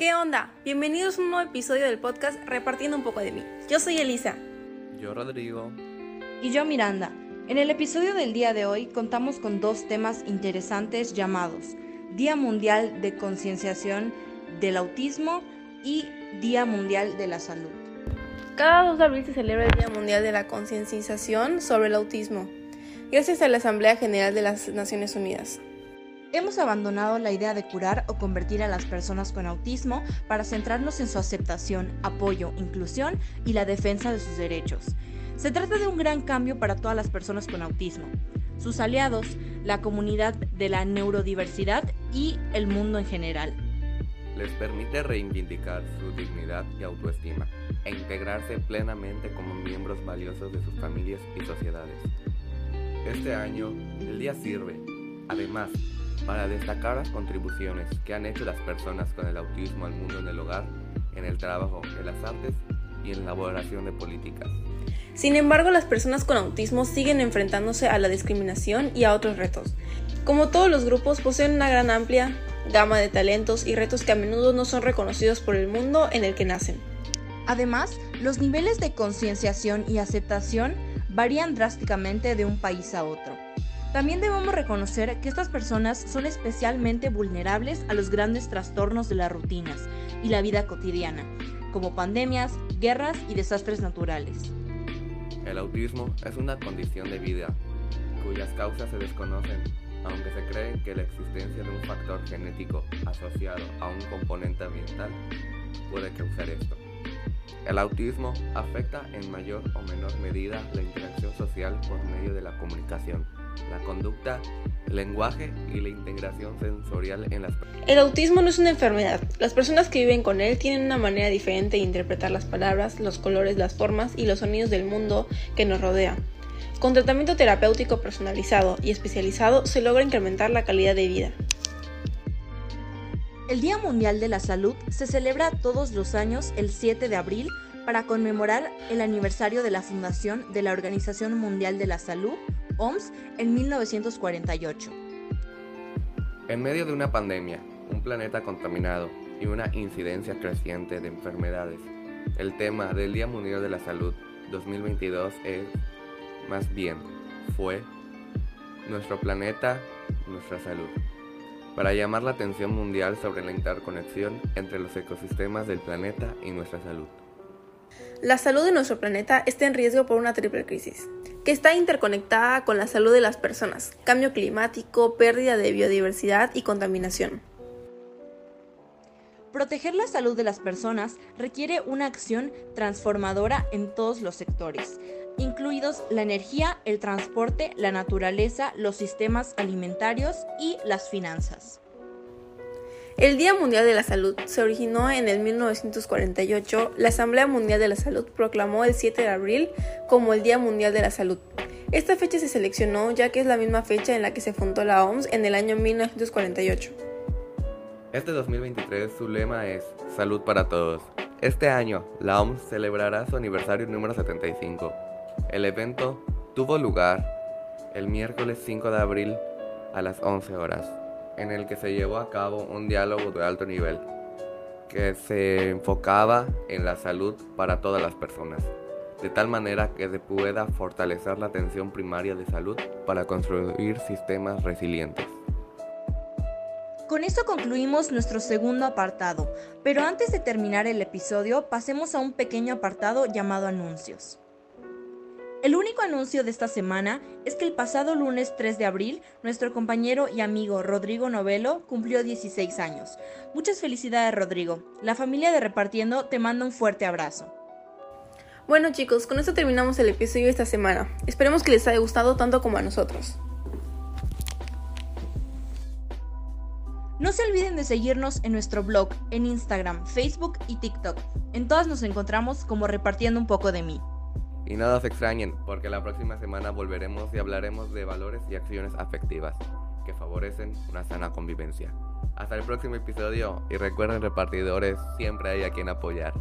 ¿Qué onda? Bienvenidos a un nuevo episodio del podcast Repartiendo un poco de mí. Yo soy Elisa. Yo Rodrigo. Y yo Miranda. En el episodio del día de hoy contamos con dos temas interesantes llamados Día Mundial de Concienciación del Autismo y Día Mundial de la Salud. Cada 2 de abril se celebra el Día Mundial de la Concienciación sobre el Autismo, gracias a la Asamblea General de las Naciones Unidas. Hemos abandonado la idea de curar o convertir a las personas con autismo para centrarnos en su aceptación, apoyo, inclusión y la defensa de sus derechos. Se trata de un gran cambio para todas las personas con autismo, sus aliados, la comunidad de la neurodiversidad y el mundo en general. Les permite reivindicar su dignidad y autoestima e integrarse plenamente como miembros valiosos de sus familias y sociedades. Este año, el día sirve, además, para destacar las contribuciones que han hecho las personas con el autismo al mundo en el hogar, en el trabajo, en las artes y en la elaboración de políticas. Sin embargo, las personas con autismo siguen enfrentándose a la discriminación y a otros retos. Como todos los grupos, poseen una gran amplia gama de talentos y retos que a menudo no son reconocidos por el mundo en el que nacen. Además, los niveles de concienciación y aceptación varían drásticamente de un país a otro. También debemos reconocer que estas personas son especialmente vulnerables a los grandes trastornos de las rutinas y la vida cotidiana, como pandemias, guerras y desastres naturales. El autismo es una condición de vida cuyas causas se desconocen, aunque se cree que la existencia de un factor genético asociado a un componente ambiental puede causar esto. El autismo afecta en mayor o menor medida la interacción social por medio de la comunicación, la conducta, el lenguaje y la integración sensorial en las personas. El autismo no es una enfermedad. Las personas que viven con él tienen una manera diferente de interpretar las palabras, los colores, las formas y los sonidos del mundo que nos rodea. Con tratamiento terapéutico personalizado y especializado se logra incrementar la calidad de vida. El Día Mundial de la Salud se celebra todos los años el 7 de abril para conmemorar el aniversario de la fundación de la Organización Mundial de la Salud, OMS, en 1948. En medio de una pandemia, un planeta contaminado y una incidencia creciente de enfermedades, el tema del Día Mundial de la Salud 2022 es, más bien, fue, nuestro planeta, nuestra salud para llamar la atención mundial sobre la interconexión entre los ecosistemas del planeta y nuestra salud. La salud de nuestro planeta está en riesgo por una triple crisis, está interconectada con la salud de las personas, cambio climático, pérdida de biodiversidad y contaminación. Proteger la salud de las personas requiere una acción transformadora en todos los sectores, incluidos la energía, el transporte, la naturaleza, los sistemas alimentarios y las finanzas. El Día Mundial de la Salud se originó en el 1948. La Asamblea Mundial de la Salud proclamó el 7 de abril como el Día Mundial de la Salud. Esta fecha se seleccionó ya que es la misma fecha en la que se fundó la OMS en el año 1948. Este 2023 su lema es Salud para Todos. Este año, la OMS celebrará su aniversario número 75. El evento tuvo lugar el miércoles 5 de abril a las 11 horas, en el que se llevó a cabo un diálogo de alto nivel que se enfocaba en la salud para todas las personas, de tal manera que se pueda fortalecer la atención primaria de salud para construir sistemas resilientes. Con esto concluimos nuestro segundo apartado, pero antes de terminar el episodio pasemos a un pequeño apartado llamado anuncios. El único anuncio de esta semana es que el pasado lunes 3 de abril, nuestro compañero y amigo Rodrigo Novelo cumplió 16 años. Muchas felicidades Rodrigo. La familia de Repartiendo te manda un fuerte abrazo. Bueno chicos, con esto terminamos el episodio de esta semana. Esperemos que les haya gustado tanto como a nosotros. No se olviden de seguirnos en nuestro blog, en Instagram, Facebook y TikTok. En todas nos encontramos como repartiendo un poco de mí. Y nada se extrañen, porque la próxima semana volveremos y hablaremos de valores y acciones afectivas que favorecen una sana convivencia. Hasta el próximo episodio y recuerden repartidores, siempre hay a quien apoyar.